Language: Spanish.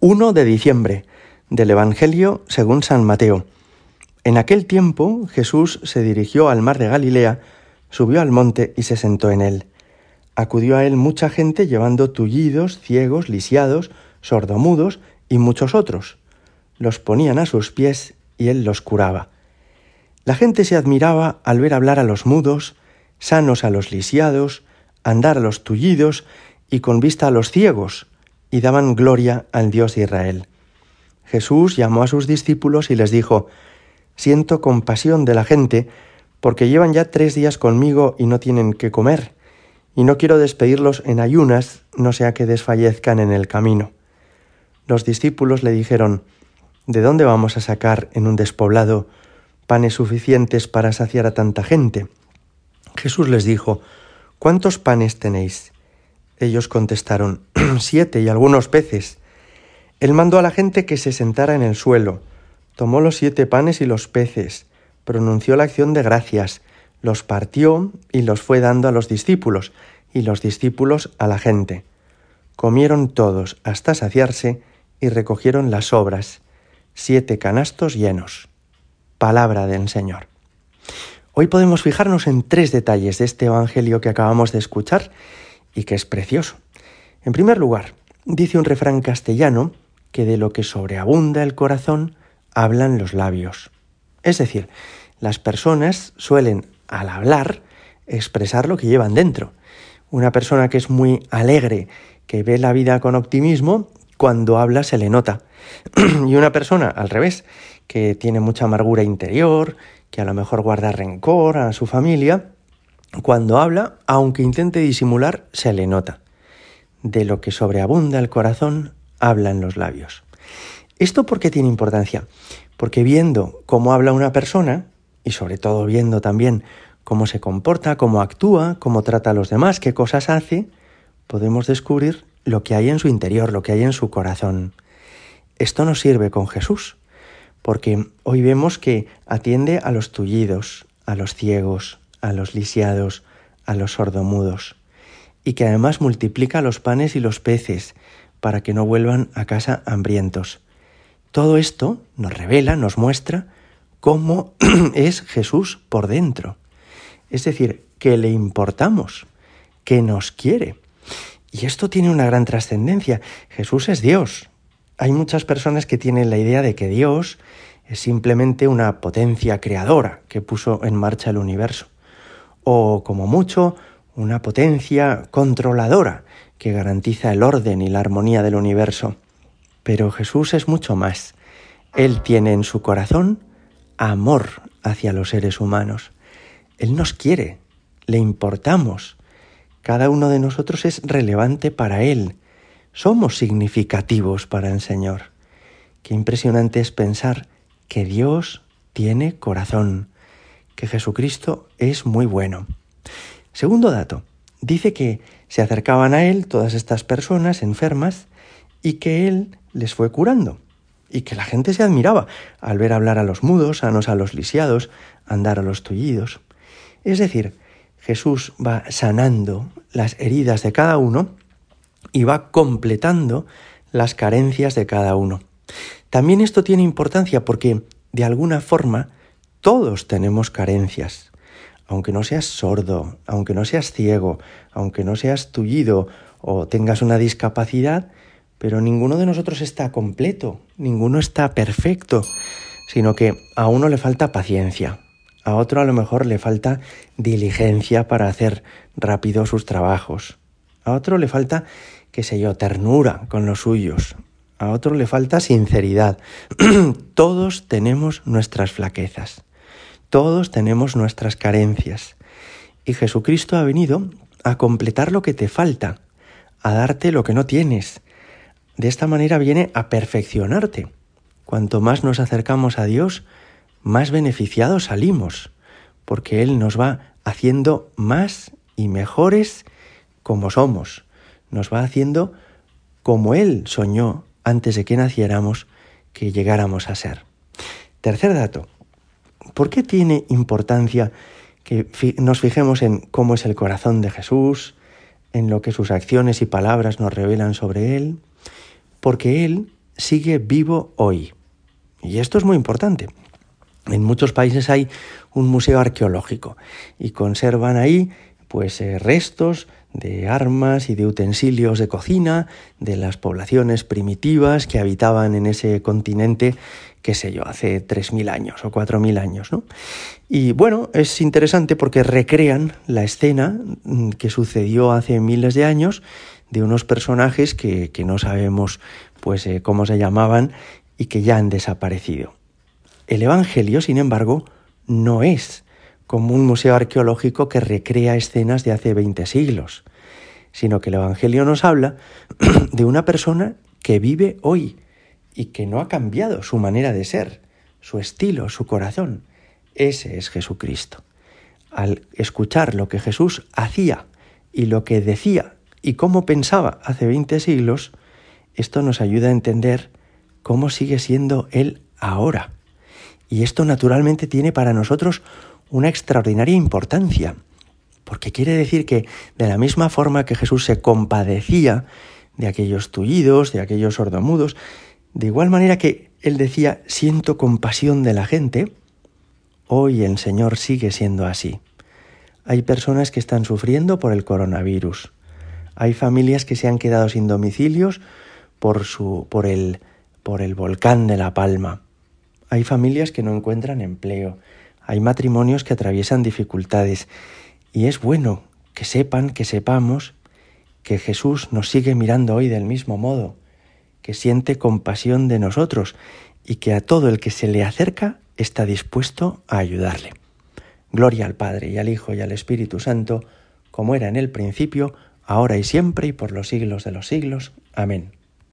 1 de diciembre del Evangelio según San Mateo. En aquel tiempo Jesús se dirigió al mar de Galilea, subió al monte y se sentó en él. Acudió a él mucha gente llevando tullidos, ciegos, lisiados, sordomudos y muchos otros. Los ponían a sus pies y él los curaba. La gente se admiraba al ver hablar a los mudos, sanos a los lisiados, andar a los tullidos y con vista a los ciegos, y daban gloria al Dios de Israel. Jesús llamó a sus discípulos y les dijo, Siento compasión de la gente, porque llevan ya tres días conmigo y no tienen que comer, y no quiero despedirlos en ayunas, no sea que desfallezcan en el camino. Los discípulos le dijeron, ¿De dónde vamos a sacar en un despoblado panes suficientes para saciar a tanta gente? Jesús les dijo, ¿Cuántos panes tenéis? Ellos contestaron, siete y algunos peces. Él mandó a la gente que se sentara en el suelo, tomó los siete panes y los peces, pronunció la acción de gracias, los partió y los fue dando a los discípulos, y los discípulos a la gente. Comieron todos hasta saciarse y recogieron las sobras, siete canastos llenos. Palabra del Señor. Hoy podemos fijarnos en tres detalles de este Evangelio que acabamos de escuchar y que es precioso. En primer lugar, dice un refrán castellano que de lo que sobreabunda el corazón hablan los labios. Es decir, las personas suelen, al hablar, expresar lo que llevan dentro. Una persona que es muy alegre, que ve la vida con optimismo, cuando habla se le nota. y una persona, al revés, que tiene mucha amargura interior, que a lo mejor guarda rencor a su familia, cuando habla, aunque intente disimular, se le nota. De lo que sobreabunda el corazón, hablan los labios. ¿Esto por qué tiene importancia? Porque viendo cómo habla una persona, y sobre todo viendo también cómo se comporta, cómo actúa, cómo trata a los demás, qué cosas hace, podemos descubrir lo que hay en su interior, lo que hay en su corazón. Esto nos sirve con Jesús, porque hoy vemos que atiende a los tullidos, a los ciegos, a los lisiados, a los sordomudos, y que además multiplica los panes y los peces para que no vuelvan a casa hambrientos. Todo esto nos revela, nos muestra cómo es Jesús por dentro. Es decir, que le importamos, que nos quiere. Y esto tiene una gran trascendencia. Jesús es Dios. Hay muchas personas que tienen la idea de que Dios es simplemente una potencia creadora que puso en marcha el universo o como mucho una potencia controladora que garantiza el orden y la armonía del universo. Pero Jesús es mucho más. Él tiene en su corazón amor hacia los seres humanos. Él nos quiere, le importamos. Cada uno de nosotros es relevante para Él. Somos significativos para el Señor. Qué impresionante es pensar que Dios tiene corazón, que Jesucristo es muy bueno. Segundo dato, dice que se acercaban a él todas estas personas enfermas y que él les fue curando y que la gente se admiraba al ver hablar a los mudos, sanos a los lisiados, andar a los tullidos. Es decir, Jesús va sanando las heridas de cada uno y va completando las carencias de cada uno. También esto tiene importancia porque, de alguna forma, todos tenemos carencias. Aunque no seas sordo, aunque no seas ciego, aunque no seas tullido o tengas una discapacidad, pero ninguno de nosotros está completo, ninguno está perfecto, sino que a uno le falta paciencia, a otro a lo mejor le falta diligencia para hacer rápido sus trabajos, a otro le falta, qué sé yo, ternura con los suyos, a otro le falta sinceridad. Todos tenemos nuestras flaquezas. Todos tenemos nuestras carencias y Jesucristo ha venido a completar lo que te falta, a darte lo que no tienes. De esta manera viene a perfeccionarte. Cuanto más nos acercamos a Dios, más beneficiados salimos, porque Él nos va haciendo más y mejores como somos. Nos va haciendo como Él soñó antes de que naciéramos que llegáramos a ser. Tercer dato, ¿Por qué tiene importancia que nos fijemos en cómo es el corazón de Jesús, en lo que sus acciones y palabras nos revelan sobre Él? Porque Él sigue vivo hoy. Y esto es muy importante. En muchos países hay un museo arqueológico y conservan ahí pues eh, restos de armas y de utensilios de cocina de las poblaciones primitivas que habitaban en ese continente, qué sé yo, hace 3.000 años o 4.000 años. ¿no? Y bueno, es interesante porque recrean la escena mm, que sucedió hace miles de años de unos personajes que, no sabemos pues eh, cómo se llamaban y que ya han desaparecido. El Evangelio, sin embargo, no es como un museo arqueológico que recrea escenas de hace 20 siglos, sino que el Evangelio nos habla de una persona que vive hoy y que no ha cambiado su manera de ser, su estilo, su corazón. Ese es Jesucristo. Al escuchar lo que Jesús hacía y lo que decía y cómo pensaba hace 20 siglos, esto nos ayuda a entender cómo sigue siendo Él ahora. Y esto naturalmente tiene para nosotros una extraordinaria importancia, porque quiere decir que de la misma forma que Jesús se compadecía de aquellos tullidos, de aquellos sordomudos, de igual manera que él decía, siento compasión de la gente, hoy el Señor sigue siendo así. Hay personas que están sufriendo por el coronavirus. Hay familias que se han quedado sin domicilios por, su, por, el, por el volcán de La Palma. Hay familias que no encuentran empleo. Hay matrimonios que atraviesan dificultades y es bueno que sepan, que sepamos que Jesús nos sigue mirando hoy del mismo modo, que siente compasión de nosotros y que a todo el que se le acerca está dispuesto a ayudarle. Gloria al Padre y al Hijo y al Espíritu Santo, como era en el principio, ahora y siempre y por los siglos de los siglos. Amén.